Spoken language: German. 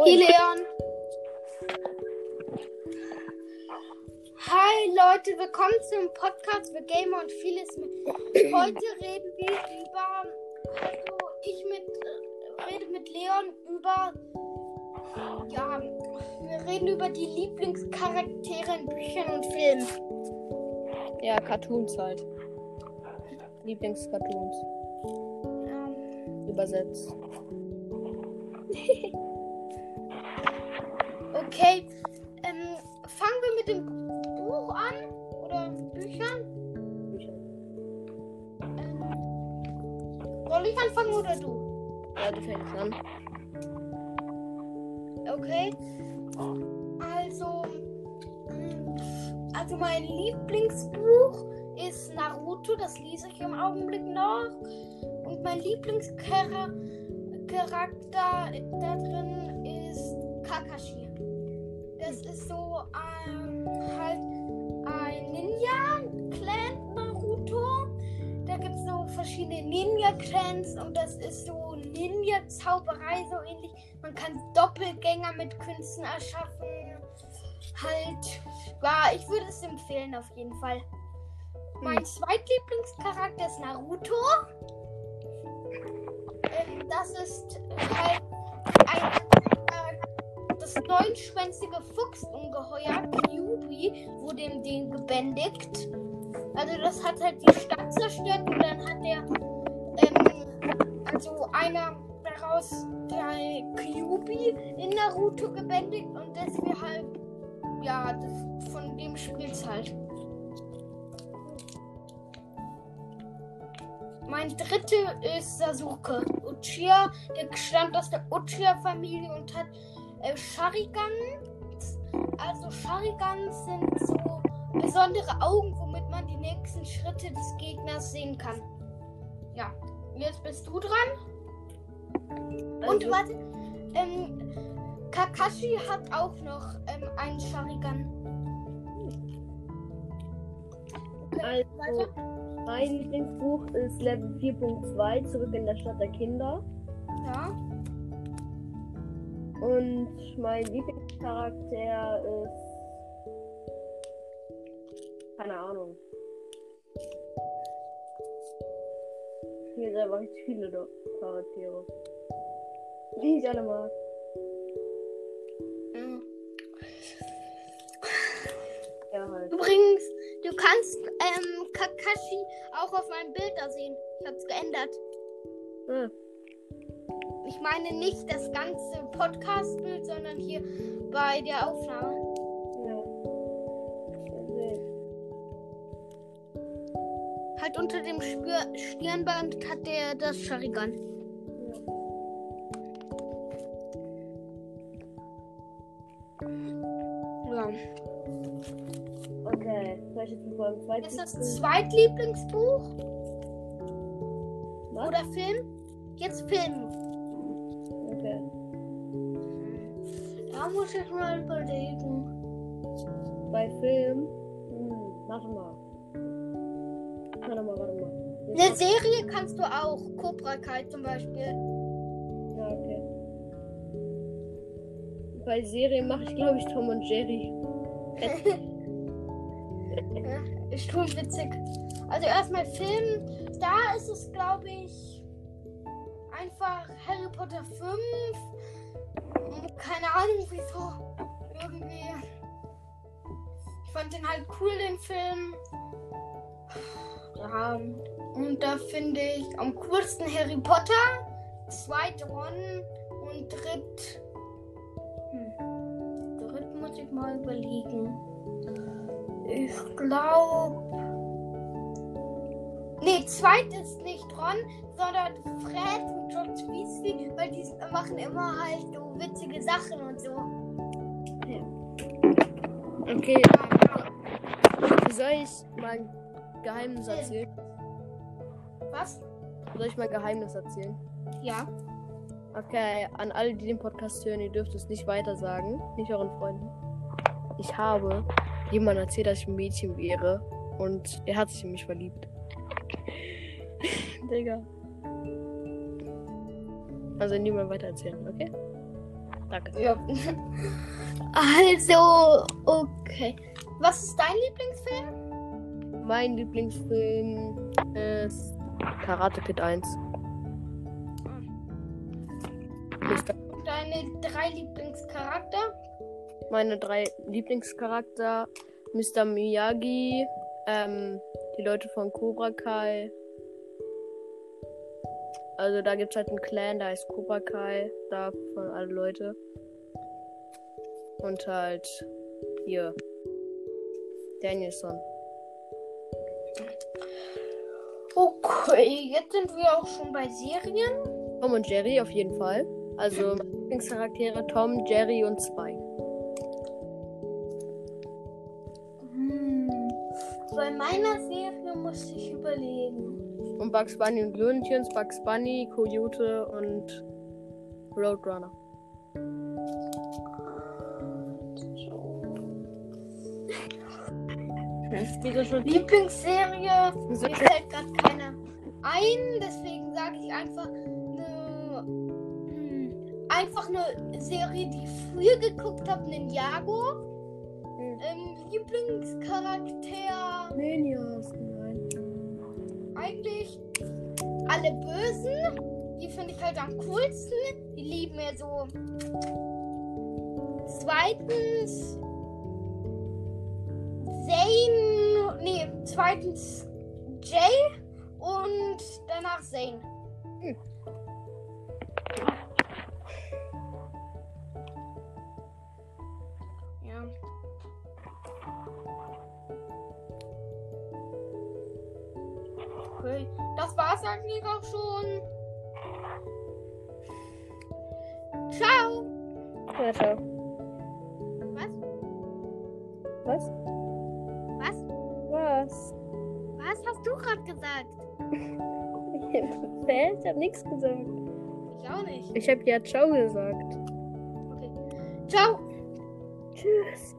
Moin. Hier Leon. Hi Leute, willkommen zum Podcast für Gamer und vieles mehr. Heute reden wir über, also ich mit, rede mit Leon über, ja, wir reden über die Lieblingscharaktere in Büchern und Filmen. Ja, Cartoons halt. Lieblingscartoons. Ähm, Übersetzt. okay, ähm, fangen wir mit dem Buch an oder Büchern? Bücher. Ähm, soll ich anfangen oder du? Ja, du fängst an. Okay. Also, mm, also mein Lieblingsbuch ist Naruto, das lese ich im Augenblick noch. Und mein Lieblingscharakter da drin ist Kakashi. Das ist so ähm, halt ein Ninja-Clan Naruto. Da gibt es so verschiedene Ninja-Clans und das ist so Ninja-Zauberei, so ähnlich. Man kann Doppelgänger mit Künsten erschaffen. Halt, ja, ich würde es empfehlen auf jeden Fall. Mein Hm. zweitlieblingscharakter ist Naruto. Ähm, das ist halt das neunschwänzige Fuchsungeheuer, Kyubi, wurde ihm den gebändigt. Also das hat halt die Stadt zerstört und dann hat der, ähm, also einer daraus der Kyubi in Naruto gebändigt und deshalb, ja, das, von dem spielt's halt. Mein dritte ist Sasuke Uchiha. Der stammt aus der Uchiha-Familie und hat äh, Sharingan. Also Sharingans sind so besondere Augen, womit man die nächsten Schritte des Gegners sehen kann. Ja, jetzt bist du dran. Und Also- warte, ähm, Kakashi hat auch noch ähm, einen Sharingan. Okay, Also, weiter. mein Lieblingsbuch ist Level 4.2, Zurück in der Stadt der Kinder. Ja. Und mein Lieblingscharakter ist. Keine Ahnung. Hier sind einfach richtig viele Charaktere. Die ich alle mag. Mhm. Ja, halt. Übrigens, du kannst ähm, Kakashi auch auf meinem Bild da sehen. Ich hab's geändert. Ah, Ich meine nicht das ganze Podcast-Bild, sondern hier bei der Aufnahme. ja. Halt unter dem Spür Stirnband hat der das Sharingan. Ja. Okay, soll ich jetzt mit meinem zweiten. Ist das Zweitlieblingsbuch Was? oder Film? Jetzt Film. Muss ich mal überlegen. Bei Film. Hm, warte mal. Warte mal, warte mal. Jetzt Eine Serie kannst du auch. Cobra Kai zum Beispiel. Ja, okay. Bei Serien mache ich, glaube ich, Tom und Jerry. Ja, ist schon witzig. Also erstmal Film. Da ist es, glaube ich, einfach Harry Potter 5. Keine Ahnung wieso. Irgendwie. Ich fand den halt cool, den Film. Ja. Und da finde ich am coolsten Harry Potter. Zweit Ron und dritt. Hm. Dritt muss ich mal überlegen. Ich glaube. Nee, zweit ist nicht Ron, sondern Fred und George Weasley, weil die machen immer halt so witzige Sachen und so. Okay. Soll ich mal ein Geheimnis erzählen? Was? Soll ich mal ein Geheimnis erzählen? Ja. Okay, an alle, die den Podcast hören, ihr dürft es nicht weiter sagen. Nicht euren Freunden. Ich habe jemandem erzählt, dass ich ein Mädchen wäre. Und er hat sich in mich verliebt. Digga. Also niemand weiter erzählen, okay? Danke. Ja. Also, okay. Was ist dein Lieblingsfilm? Mein Lieblingsfilm ist Karate Kid 1. Mr. Deine drei Lieblingscharakter? Meine drei Lieblingscharakter: Mr. Miyagi, ähm, die Leute von Cobra Kai. Also da gibt es halt einen Clan, der heißt Cobra Kai, da von alle Leute. Und halt hier Danielson. Okay, jetzt sind wir auch schon bei Serien. Tom und Jerry auf jeden Fall. Also meine Lieblingscharaktere Tom, Jerry und Spike. Bei meiner Serie musste ich überlegen. Und Bugs Bunny und Tunes, Bugs Bunny, Coyote und Roadrunner. Lieblingsserie? Mir fällt gerade keine ein, deswegen sage ich einfach eine. Hm, einfach eine Serie, die ich früher geguckt habe, Ninjago. Hm. Ähm, Lieblingscharakter Ninjas, nein. eigentlich alle Bösen. Die finde ich halt am coolsten. Die lieben mir so. Zweitens Zane. Nee, zweitens Jay und danach Zane. Hm. War's eigentlich auch schon. Ciao. Ja, ciao. Was? Was? Was? Was? Was hast du gerade gesagt? Ich hab nichts gesagt. Ich auch nicht. Ich hab ja ciao gesagt. Okay. Ciao. Tschüss.